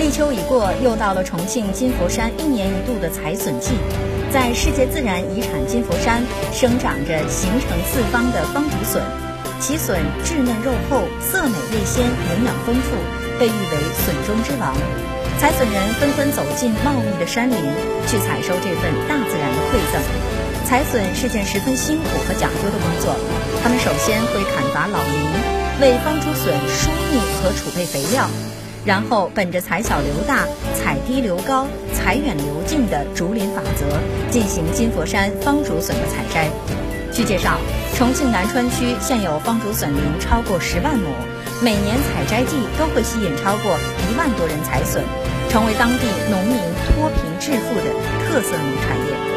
立秋已过，又到了重庆金佛山一年一度的采笋季。在世界自然遗产金佛山，生长着形成四方的方竹笋，其笋质嫩肉厚，色美味鲜，营养丰富，被誉为“笋中之王”。采笋人纷纷走进茂密的山林，去采收这份大自然的馈赠。采笋是件十分辛苦和讲究的工作，他们首先会砍伐老林，为方竹笋疏密和储备肥料。然后，本着采小留大、采低留高、采远留近的竹林法则，进行金佛山方竹笋的采摘。据介绍，重庆南川区现有方竹笋林超过十万亩，每年采摘季都会吸引超过一万多人采笋，成为当地农民脱贫致富的特色农产业。